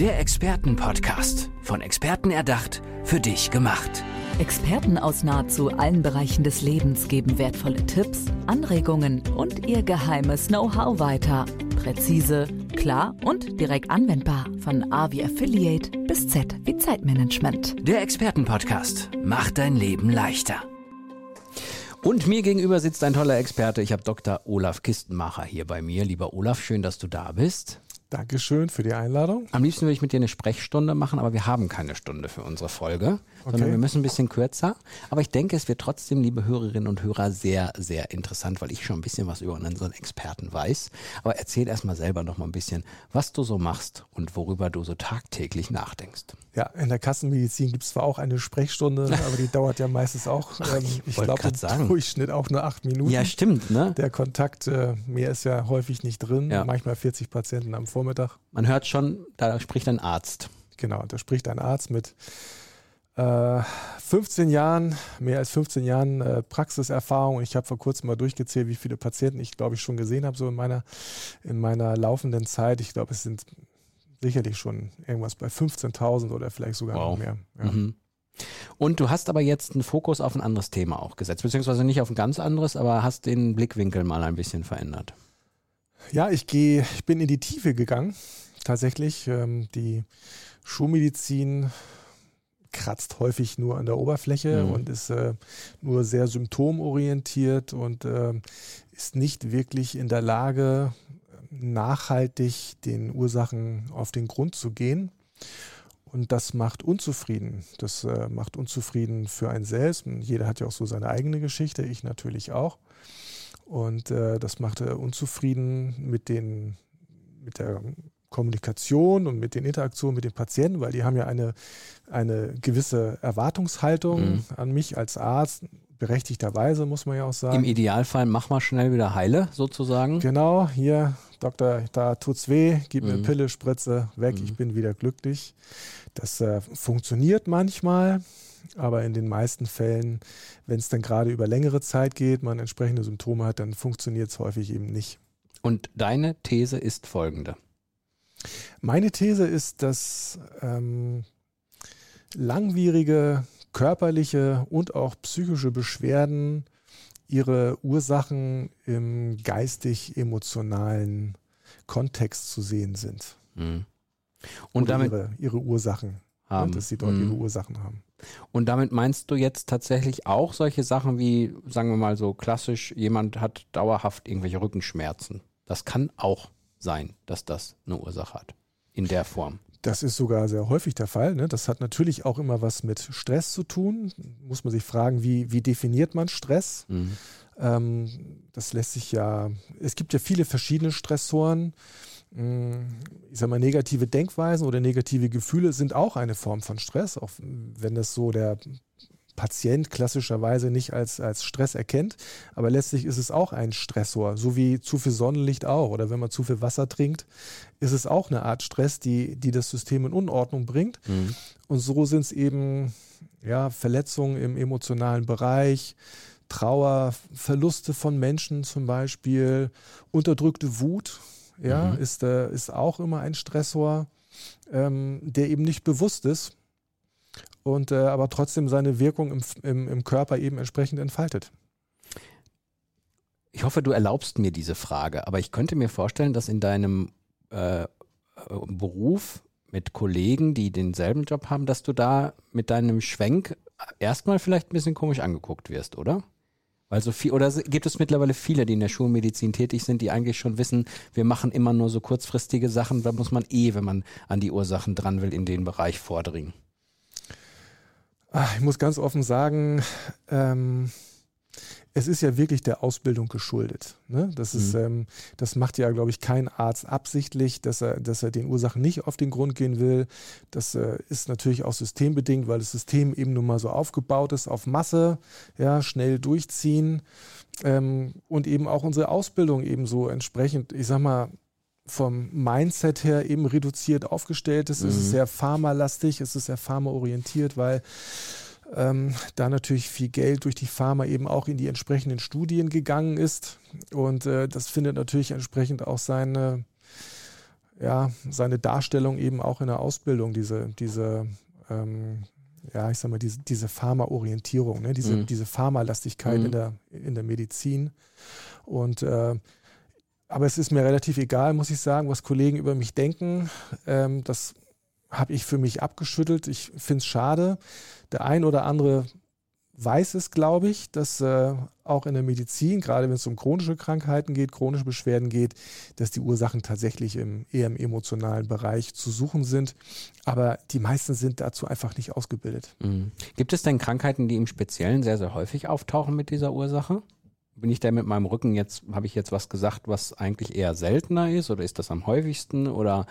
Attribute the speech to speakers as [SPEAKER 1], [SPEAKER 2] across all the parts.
[SPEAKER 1] Der Expertenpodcast. Von Experten erdacht, für dich gemacht.
[SPEAKER 2] Experten aus nahezu allen Bereichen des Lebens geben wertvolle Tipps, Anregungen und ihr geheimes Know-how weiter. Präzise, klar und direkt anwendbar. Von A wie Affiliate bis Z wie Zeitmanagement.
[SPEAKER 1] Der Expertenpodcast macht dein Leben leichter. Und mir gegenüber sitzt ein toller Experte. Ich habe Dr. Olaf Kistenmacher hier bei mir. Lieber Olaf, schön, dass du da bist.
[SPEAKER 3] Dankeschön für die Einladung.
[SPEAKER 1] Am liebsten würde ich mit dir eine Sprechstunde machen, aber wir haben keine Stunde für unsere Folge, okay. sondern wir müssen ein bisschen kürzer. Aber ich denke, es wird trotzdem, liebe Hörerinnen und Hörer, sehr, sehr interessant, weil ich schon ein bisschen was über unseren Experten weiß. Aber erzähl erstmal selber noch mal ein bisschen, was du so machst und worüber du so tagtäglich nachdenkst.
[SPEAKER 3] Ja, in der Kassenmedizin gibt es zwar auch eine Sprechstunde, aber die dauert ja meistens auch, ähm, ich, ich glaube, im Durchschnitt auch nur acht Minuten.
[SPEAKER 1] Ja, stimmt, ne?
[SPEAKER 3] Der Kontakt, äh, mehr ist ja häufig nicht drin, ja. manchmal 40 Patienten am Vormittag.
[SPEAKER 1] Man hört schon, da spricht ein Arzt.
[SPEAKER 3] Genau, da spricht ein Arzt mit äh, 15 Jahren, mehr als 15 Jahren äh, Praxiserfahrung. Ich habe vor kurzem mal durchgezählt, wie viele Patienten ich, glaube ich, schon gesehen habe, so in meiner, in meiner laufenden Zeit. Ich glaube, es sind sicherlich schon irgendwas bei 15.000 oder vielleicht sogar wow. noch mehr. Ja. Mhm.
[SPEAKER 1] Und du hast aber jetzt einen Fokus auf ein anderes Thema auch gesetzt, beziehungsweise nicht auf ein ganz anderes, aber hast den Blickwinkel mal ein bisschen verändert.
[SPEAKER 3] Ja, ich gehe, ich bin in die Tiefe gegangen. Tatsächlich, ähm, die Schulmedizin kratzt häufig nur an der Oberfläche mhm. und ist äh, nur sehr symptomorientiert und äh, ist nicht wirklich in der Lage, nachhaltig den Ursachen auf den Grund zu gehen. Und das macht unzufrieden. Das äh, macht unzufrieden für einen selbst. Und jeder hat ja auch so seine eigene Geschichte, ich natürlich auch. Und äh, das macht er unzufrieden mit, den, mit der Kommunikation und mit den Interaktionen mit den Patienten, weil die haben ja eine, eine gewisse Erwartungshaltung mhm. an mich als Arzt, berechtigterweise muss man ja auch sagen.
[SPEAKER 1] Im Idealfall mach mal schnell wieder heile, sozusagen.
[SPEAKER 3] Genau, hier, Doktor, da tut's weh, gib mhm. mir Pille, Spritze, weg, mhm. ich bin wieder glücklich. Das äh, funktioniert manchmal, aber in den meisten Fällen, wenn es dann gerade über längere Zeit geht, man entsprechende Symptome hat, dann funktioniert es häufig eben nicht.
[SPEAKER 1] Und deine These ist folgende.
[SPEAKER 3] Meine These ist, dass ähm, langwierige körperliche und auch psychische Beschwerden ihre Ursachen im geistig-emotionalen Kontext zu sehen sind. Mhm. Und Oder damit ihre, ihre Ursachen, ne, haben. dass sie dort mhm. ihre Ursachen haben.
[SPEAKER 1] Und damit meinst du jetzt tatsächlich auch solche Sachen wie, sagen wir mal so klassisch, jemand hat dauerhaft irgendwelche Rückenschmerzen. Das kann auch sein, dass das eine Ursache hat. In der Form.
[SPEAKER 3] Das ist sogar sehr häufig der Fall. Ne? Das hat natürlich auch immer was mit Stress zu tun. Muss man sich fragen, wie, wie definiert man Stress? Mhm. Ähm, das lässt sich ja, es gibt ja viele verschiedene Stressoren. Hm, ich sag mal, negative Denkweisen oder negative Gefühle sind auch eine Form von Stress, auch wenn das so der Patient klassischerweise nicht als, als Stress erkennt. Aber letztlich ist es auch ein Stressor, so wie zu viel Sonnenlicht auch. Oder wenn man zu viel Wasser trinkt, ist es auch eine Art Stress, die, die das System in Unordnung bringt. Mhm. Und so sind es eben ja, Verletzungen im emotionalen Bereich, Trauer, Verluste von Menschen zum Beispiel, unterdrückte Wut, ja, mhm. ist, äh, ist auch immer ein Stressor, ähm, der eben nicht bewusst ist und äh, aber trotzdem seine Wirkung im, im, im Körper eben entsprechend entfaltet.
[SPEAKER 1] Ich hoffe, du erlaubst mir diese Frage, aber ich könnte mir vorstellen, dass in deinem äh, Beruf mit Kollegen, die denselben Job haben, dass du da mit deinem Schwenk erstmal vielleicht ein bisschen komisch angeguckt wirst, oder? Weil so viel, oder gibt es mittlerweile viele, die in der Schulmedizin tätig sind, die eigentlich schon wissen, wir machen immer nur so kurzfristige Sachen, da muss man eh, wenn man an die Ursachen dran will, in den Bereich vordringen.
[SPEAKER 3] Ach, ich muss ganz offen sagen, ähm, es ist ja wirklich der Ausbildung geschuldet. Ne? Das, ist, mhm. ähm, das macht ja, glaube ich, kein Arzt absichtlich, dass er, dass er den Ursachen nicht auf den Grund gehen will. Das äh, ist natürlich auch systembedingt, weil das System eben nun mal so aufgebaut ist auf Masse, ja, schnell durchziehen ähm, und eben auch unsere Ausbildung eben so entsprechend, ich sag mal, vom Mindset her eben reduziert aufgestellt ist. Mhm. Es ist mhm. sehr pharmalastig, es ist sehr pharmaorientiert, weil ähm, da natürlich viel Geld durch die Pharma eben auch in die entsprechenden Studien gegangen ist. Und äh, das findet natürlich entsprechend auch seine, ja, seine Darstellung eben auch in der Ausbildung, diese, diese ähm, ja, ich sag mal, diese, diese Pharma-Orientierung, ne? diese, mhm. diese Pharmalastigkeit mhm. in, der, in der Medizin. Und äh, aber es ist mir relativ egal, muss ich sagen, was Kollegen über mich denken. Ähm, das habe ich für mich abgeschüttelt. Ich finde es schade. Der ein oder andere weiß es, glaube ich, dass äh, auch in der Medizin, gerade wenn es um chronische Krankheiten geht, chronische Beschwerden geht, dass die Ursachen tatsächlich im, eher im emotionalen Bereich zu suchen sind. Aber die meisten sind dazu einfach nicht ausgebildet.
[SPEAKER 1] Mhm. Gibt es denn Krankheiten, die im Speziellen sehr, sehr häufig auftauchen mit dieser Ursache? Bin ich da mit meinem Rücken jetzt, habe ich jetzt was gesagt, was eigentlich eher seltener ist oder ist das am häufigsten oder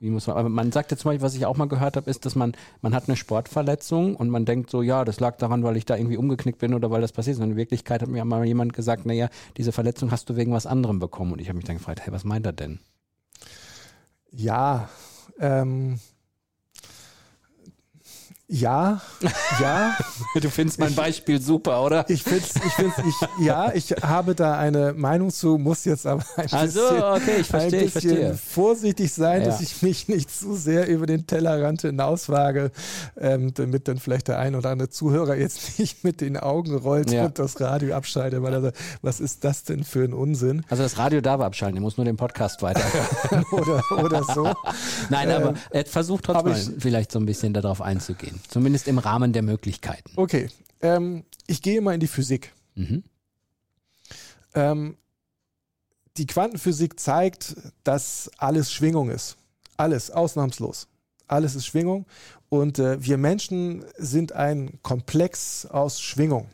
[SPEAKER 1] wie muss man, aber man sagt jetzt zum Beispiel, was ich auch mal gehört habe, ist, dass man, man hat eine Sportverletzung und man denkt so, ja, das lag daran, weil ich da irgendwie umgeknickt bin oder weil das passiert ist. Und in Wirklichkeit hat mir mal jemand gesagt, naja, diese Verletzung hast du wegen was anderem bekommen. Und ich habe mich dann gefragt, hey, was meint er denn?
[SPEAKER 3] Ja, ähm, ja, ja.
[SPEAKER 1] du findest mein Beispiel super, oder?
[SPEAKER 3] Ich finde ich find's, ich, ja, ich habe da eine Meinung zu, muss jetzt aber ein
[SPEAKER 1] also, bisschen, okay, ich verstehe, ein bisschen ich verstehe.
[SPEAKER 3] vorsichtig sein, ja. dass ich mich nicht zu sehr über den Tellerrand hinauswage, ähm, damit dann vielleicht der ein oder andere Zuhörer jetzt nicht mit den Augen rollt ja. und das Radio abschaltet, weil er sagt, was ist das denn für ein Unsinn?
[SPEAKER 1] Also das Radio darf abschalten, er muss nur den Podcast weiterhören.
[SPEAKER 3] oder, oder so.
[SPEAKER 1] Nein, aber ähm, er versucht trotzdem vielleicht so ein bisschen darauf einzugehen. Zumindest im Rahmen der Möglichkeiten.
[SPEAKER 3] Okay, ähm, ich gehe mal in die Physik. Mhm. Ähm, die Quantenphysik zeigt, dass alles Schwingung ist. Alles, ausnahmslos. Alles ist Schwingung. Und äh, wir Menschen sind ein Komplex aus Schwingung.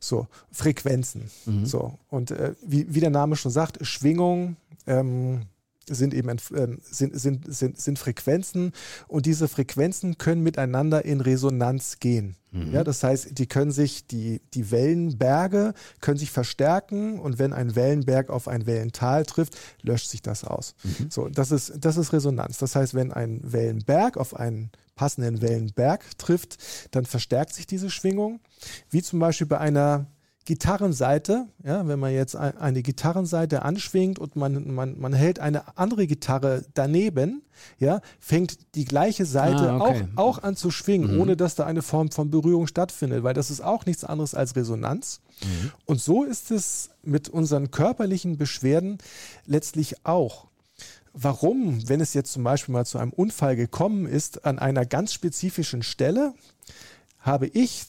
[SPEAKER 3] So, Frequenzen. Mhm. So. Und äh, wie, wie der Name schon sagt, Schwingung, ähm, sind eben äh, sind, sind, sind, sind Frequenzen und diese Frequenzen können miteinander in Resonanz gehen. Mhm. Ja, das heißt, die können sich, die, die Wellenberge können sich verstärken und wenn ein Wellenberg auf ein Wellental trifft, löscht sich das aus. Mhm. So, das ist, das ist Resonanz. Das heißt, wenn ein Wellenberg auf einen passenden Wellenberg trifft, dann verstärkt sich diese Schwingung, wie zum Beispiel bei einer Gitarrenseite, ja, wenn man jetzt eine Gitarrenseite anschwingt und man, man, man hält eine andere Gitarre daneben, ja, fängt die gleiche Seite ah, okay. auch, auch an zu schwingen, mhm. ohne dass da eine Form von Berührung stattfindet, weil das ist auch nichts anderes als Resonanz. Mhm. Und so ist es mit unseren körperlichen Beschwerden letztlich auch. Warum, wenn es jetzt zum Beispiel mal zu einem Unfall gekommen ist, an einer ganz spezifischen Stelle, habe ich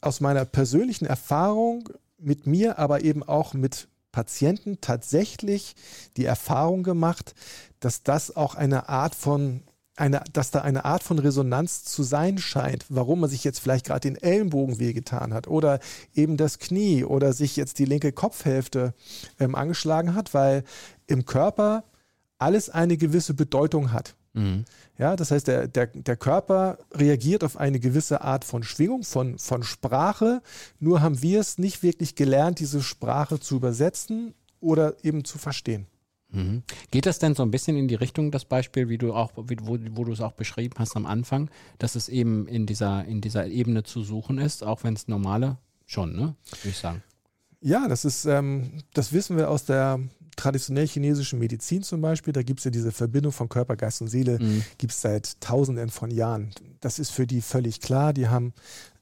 [SPEAKER 3] aus meiner persönlichen Erfahrung mit mir, aber eben auch mit Patienten tatsächlich die Erfahrung gemacht, dass das auch eine Art von eine, dass da eine Art von Resonanz zu sein scheint, warum man sich jetzt vielleicht gerade den Ellenbogen wehgetan hat oder eben das Knie oder sich jetzt die linke Kopfhälfte ähm, angeschlagen hat, weil im Körper alles eine gewisse Bedeutung hat. Mhm. Ja, das heißt, der, der, der Körper reagiert auf eine gewisse Art von Schwingung, von, von Sprache. Nur haben wir es nicht wirklich gelernt, diese Sprache zu übersetzen oder eben zu verstehen.
[SPEAKER 1] Mhm. Geht das denn so ein bisschen in die Richtung, das Beispiel, wie du auch, wie, wo, wo du es auch beschrieben hast am Anfang, dass es eben in dieser, in dieser Ebene zu suchen ist, auch wenn es normale schon, ne? Würde ich sagen.
[SPEAKER 3] Ja, das ist, ähm, das wissen wir aus der traditionell chinesischen Medizin zum Beispiel, da gibt es ja diese Verbindung von Körper, Geist und Seele, mhm. gibt es seit Tausenden von Jahren. Das ist für die völlig klar. Die haben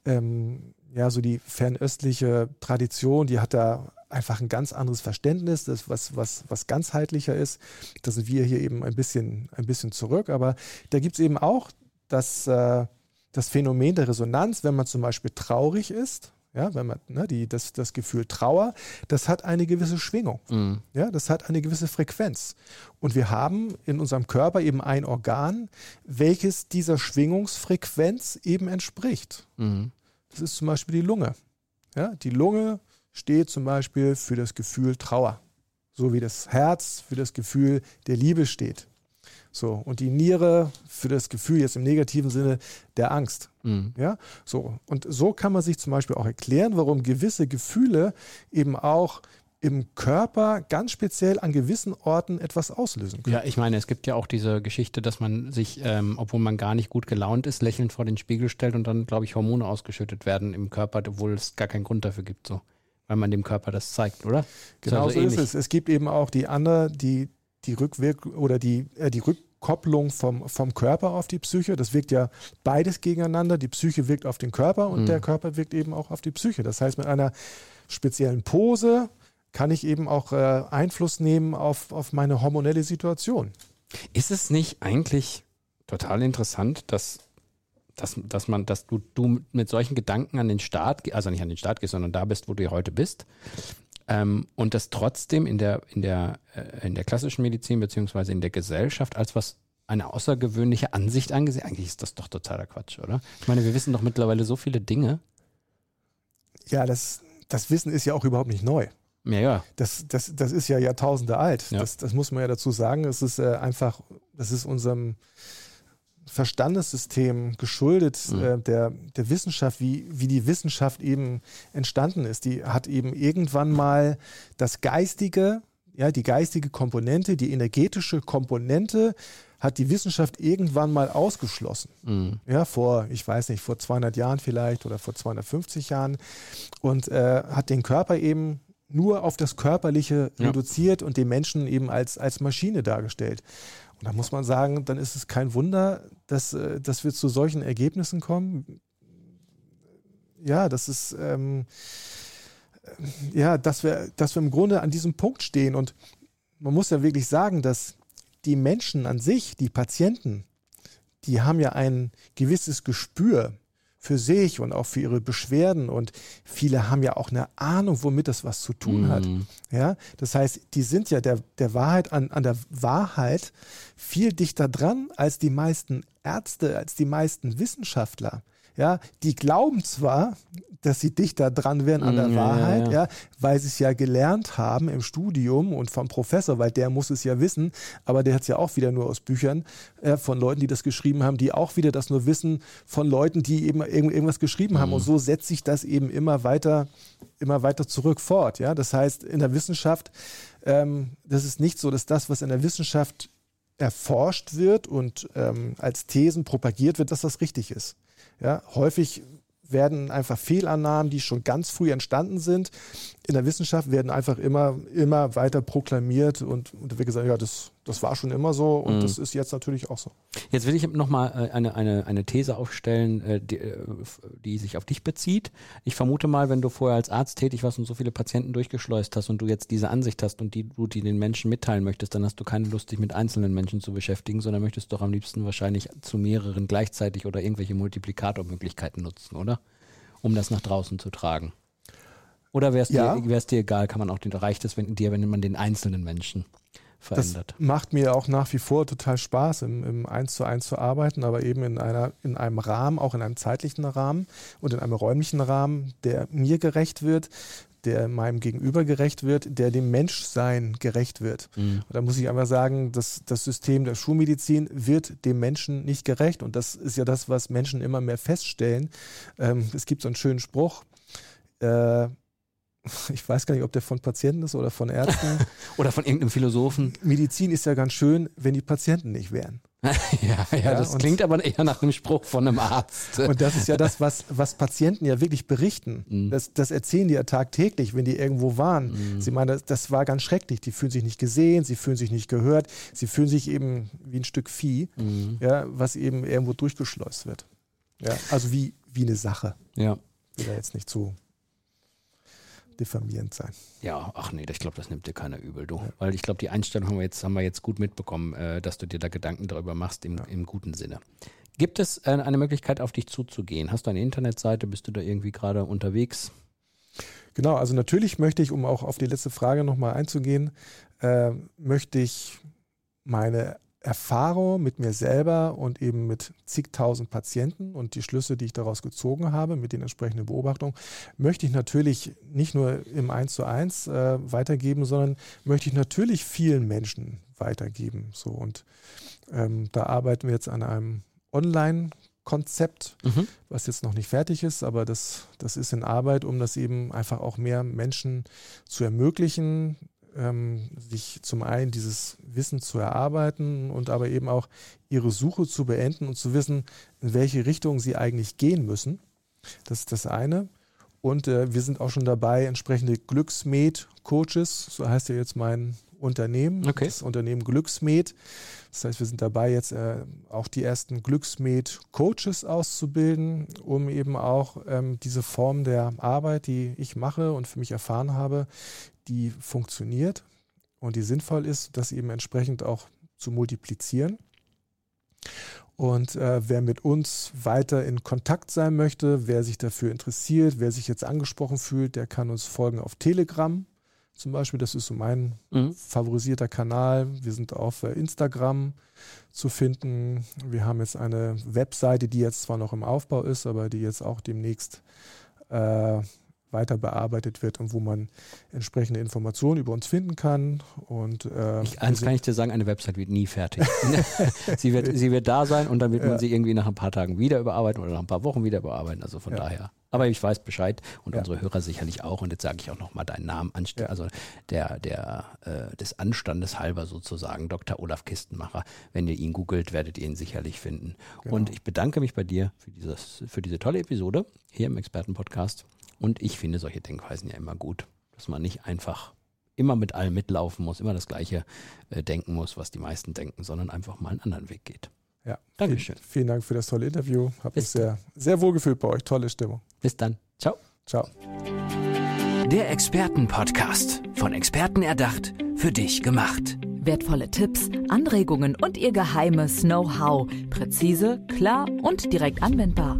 [SPEAKER 3] ähm, ja so die fernöstliche Tradition, die hat da einfach ein ganz anderes Verständnis, das was, was, was ganzheitlicher ist. Da sind wir hier eben ein bisschen, ein bisschen zurück. Aber da gibt es eben auch das, äh, das Phänomen der Resonanz, wenn man zum Beispiel traurig ist ja, wenn man, ne, die, das, das Gefühl Trauer, das hat eine gewisse Schwingung. Mhm. Ja, das hat eine gewisse Frequenz. Und wir haben in unserem Körper eben ein Organ, welches dieser Schwingungsfrequenz eben entspricht. Mhm. Das ist zum Beispiel die Lunge. Ja, die Lunge steht zum Beispiel für das Gefühl Trauer, so wie das Herz für das Gefühl der Liebe steht. So, und die Niere für das Gefühl jetzt im negativen Sinne der Angst. Mhm. Ja, so. Und so kann man sich zum Beispiel auch erklären, warum gewisse Gefühle eben auch im Körper ganz speziell an gewissen Orten etwas auslösen können.
[SPEAKER 1] Ja, ich meine, es gibt ja auch diese Geschichte, dass man sich, ähm, obwohl man gar nicht gut gelaunt ist, lächelnd vor den Spiegel stellt und dann, glaube ich, Hormone ausgeschüttet werden im Körper, obwohl es gar keinen Grund dafür gibt, so, weil man dem Körper das zeigt, oder?
[SPEAKER 3] Genau also so ist es. Es gibt eben auch die andere, die die Rückwirkung oder die, äh, die Rückkopplung vom, vom Körper auf die Psyche. Das wirkt ja beides gegeneinander. Die Psyche wirkt auf den Körper und mhm. der Körper wirkt eben auch auf die Psyche. Das heißt, mit einer speziellen Pose kann ich eben auch äh, Einfluss nehmen auf, auf meine hormonelle Situation.
[SPEAKER 1] Ist es nicht eigentlich total interessant, dass, dass, dass man, dass du, du mit solchen Gedanken an den Start, also nicht an den Start gehst, sondern da bist, wo du heute bist, ähm, und das trotzdem in der, in der, äh, in der klassischen Medizin beziehungsweise in der Gesellschaft als was eine außergewöhnliche Ansicht angesehen. Eigentlich ist das doch totaler Quatsch, oder? Ich meine, wir wissen doch mittlerweile so viele Dinge.
[SPEAKER 3] Ja, das, das Wissen ist ja auch überhaupt nicht neu.
[SPEAKER 1] Ja, ja.
[SPEAKER 3] Das, das, das ist ja Jahrtausende alt. Ja. Das, das muss man ja dazu sagen. Es ist äh, einfach, das ist unserem Verstandessystem geschuldet, mhm. äh, der, der Wissenschaft, wie, wie die Wissenschaft eben entstanden ist. Die hat eben irgendwann mal das Geistige, ja, die geistige Komponente, die energetische Komponente hat die Wissenschaft irgendwann mal ausgeschlossen. Mhm. Ja, vor, ich weiß nicht, vor 200 Jahren vielleicht oder vor 250 Jahren und äh, hat den Körper eben nur auf das Körperliche ja. reduziert und den Menschen eben als, als Maschine dargestellt. Und da muss man sagen, dann ist es kein Wunder, dass, äh, dass wir zu solchen Ergebnissen kommen. Ja, das ist, ähm, ja, dass wir, dass wir im Grunde an diesem Punkt stehen. Und man muss ja wirklich sagen, dass die Menschen an sich, die Patienten, die haben ja ein gewisses Gespür für sich und auch für ihre Beschwerden und viele haben ja auch eine Ahnung, womit das was zu tun hat. Mhm. Ja, das heißt, die sind ja der, der Wahrheit an, an der Wahrheit viel dichter dran als die meisten Ärzte, als die meisten Wissenschaftler. Ja, die glauben zwar, dass sie dichter dran wären an der mm, ja, Wahrheit, ja, ja. weil sie es ja gelernt haben im Studium und vom Professor, weil der muss es ja wissen, aber der hat es ja auch wieder nur aus Büchern äh, von Leuten, die das geschrieben haben, die auch wieder das nur wissen von Leuten, die eben irgendwas geschrieben mhm. haben. Und so setzt sich das eben immer weiter, immer weiter zurück fort. Ja, das heißt, in der Wissenschaft, ähm, das ist nicht so, dass das, was in der Wissenschaft erforscht wird und ähm, als Thesen propagiert wird, dass das richtig ist. Ja, häufig werden einfach Fehlannahmen, die schon ganz früh entstanden sind, in der Wissenschaft werden einfach immer, immer weiter proklamiert und, und wird gesagt, ja, das, das war schon immer so und mhm. das ist jetzt natürlich auch so.
[SPEAKER 1] Jetzt will ich nochmal äh, eine, eine, eine These aufstellen, äh, die, äh, die sich auf dich bezieht. Ich vermute mal, wenn du vorher als Arzt tätig warst und so viele Patienten durchgeschleust hast und du jetzt diese Ansicht hast und die du die den Menschen mitteilen möchtest, dann hast du keine Lust, dich mit einzelnen Menschen zu beschäftigen, sondern möchtest doch am liebsten wahrscheinlich zu mehreren gleichzeitig oder irgendwelche Multiplikatormöglichkeiten nutzen, oder? Um das nach draußen zu tragen. Oder wäre es ja. dir, dir egal, kann man auch den, reicht es wenn, dir, wenn man den einzelnen Menschen verändert?
[SPEAKER 3] Das macht mir auch nach wie vor total Spaß, im, im 1 zu 1 zu arbeiten, aber eben in, einer, in einem Rahmen, auch in einem zeitlichen Rahmen und in einem räumlichen Rahmen, der mir gerecht wird, der meinem Gegenüber gerecht wird, der dem Menschsein gerecht wird. Mhm. Und da muss ich einfach sagen, dass das System der Schulmedizin wird dem Menschen nicht gerecht. Und das ist ja das, was Menschen immer mehr feststellen. Ähm, es gibt so einen schönen Spruch, äh, ich weiß gar nicht, ob der von Patienten ist oder von Ärzten.
[SPEAKER 1] oder von irgendeinem Philosophen.
[SPEAKER 3] Medizin ist ja ganz schön, wenn die Patienten nicht wären.
[SPEAKER 1] ja, ja, ja, das klingt aber eher nach einem Spruch von einem Arzt.
[SPEAKER 3] Und das ist ja das, was, was Patienten ja wirklich berichten. Mhm. Das, das erzählen die ja tagtäglich, wenn die irgendwo waren. Mhm. Sie meinen, das, das war ganz schrecklich. Die fühlen sich nicht gesehen, sie fühlen sich nicht gehört, sie fühlen sich eben wie ein Stück Vieh, mhm. ja, was eben irgendwo durchgeschleust wird. Ja, also wie, wie eine Sache.
[SPEAKER 1] Ja.
[SPEAKER 3] Will da jetzt nicht zu diffamierend sein.
[SPEAKER 1] Ja, ach nee, ich glaube, das nimmt dir keiner übel, du. Ja. Weil ich glaube, die Einstellung haben wir jetzt, haben wir jetzt gut mitbekommen, äh, dass du dir da Gedanken darüber machst im, ja. im guten Sinne. Gibt es äh, eine Möglichkeit, auf dich zuzugehen? Hast du eine Internetseite? Bist du da irgendwie gerade unterwegs?
[SPEAKER 3] Genau, also natürlich möchte ich, um auch auf die letzte Frage nochmal einzugehen, äh, möchte ich meine Erfahrung mit mir selber und eben mit zigtausend Patienten und die Schlüsse, die ich daraus gezogen habe, mit den entsprechenden Beobachtungen, möchte ich natürlich nicht nur im Eins zu eins äh, weitergeben, sondern möchte ich natürlich vielen Menschen weitergeben. So und ähm, da arbeiten wir jetzt an einem Online-Konzept, mhm. was jetzt noch nicht fertig ist, aber das, das ist in Arbeit, um das eben einfach auch mehr Menschen zu ermöglichen, ähm, sich zum einen dieses Wissen zu erarbeiten und aber eben auch ihre Suche zu beenden und zu wissen, in welche Richtung sie eigentlich gehen müssen. Das ist das eine. Und äh, wir sind auch schon dabei, entsprechende Glücksmed-Coaches, so heißt ja jetzt mein Unternehmen, okay. das Unternehmen Glücksmed. Das heißt, wir sind dabei, jetzt äh, auch die ersten Glücksmed-Coaches auszubilden, um eben auch ähm, diese Form der Arbeit, die ich mache und für mich erfahren habe, die funktioniert und die sinnvoll ist, das eben entsprechend auch zu multiplizieren. Und äh, wer mit uns weiter in Kontakt sein möchte, wer sich dafür interessiert, wer sich jetzt angesprochen fühlt, der kann uns folgen auf Telegram zum Beispiel. Das ist so mein mhm. favorisierter Kanal. Wir sind auf äh, Instagram zu finden. Wir haben jetzt eine Webseite, die jetzt zwar noch im Aufbau ist, aber die jetzt auch demnächst äh, weiter bearbeitet wird und wo man entsprechende Informationen über uns finden kann. Und,
[SPEAKER 1] äh, ich, eins kann ich dir sagen, eine Website wird nie fertig. sie, wird, sie wird da sein und dann wird ja. man sie irgendwie nach ein paar Tagen wieder überarbeiten oder nach ein paar Wochen wieder überarbeiten. Also von ja. daher. Aber ich weiß Bescheid und ja. unsere Hörer sicherlich auch. Und jetzt sage ich auch nochmal deinen Namen, also der, der äh, des Anstandes halber sozusagen, Dr. Olaf Kistenmacher. Wenn ihr ihn googelt, werdet ihr ihn sicherlich finden. Genau. Und ich bedanke mich bei dir für, dieses, für diese tolle Episode hier im Expertenpodcast. Und ich finde solche Denkweisen ja immer gut, dass man nicht einfach immer mit allem mitlaufen muss, immer das Gleiche äh, denken muss, was die meisten denken, sondern einfach mal einen anderen Weg geht.
[SPEAKER 3] Ja, Dankeschön. Vielen, vielen Dank für das tolle Interview. Habe mich sehr, sehr wohl gefühlt bei euch. Tolle Stimmung.
[SPEAKER 1] Bis dann. Ciao.
[SPEAKER 3] Ciao.
[SPEAKER 4] Der Expertenpodcast. Von Experten erdacht, für dich gemacht.
[SPEAKER 2] Wertvolle Tipps, Anregungen und ihr geheimes Know-how. Präzise, klar und direkt anwendbar.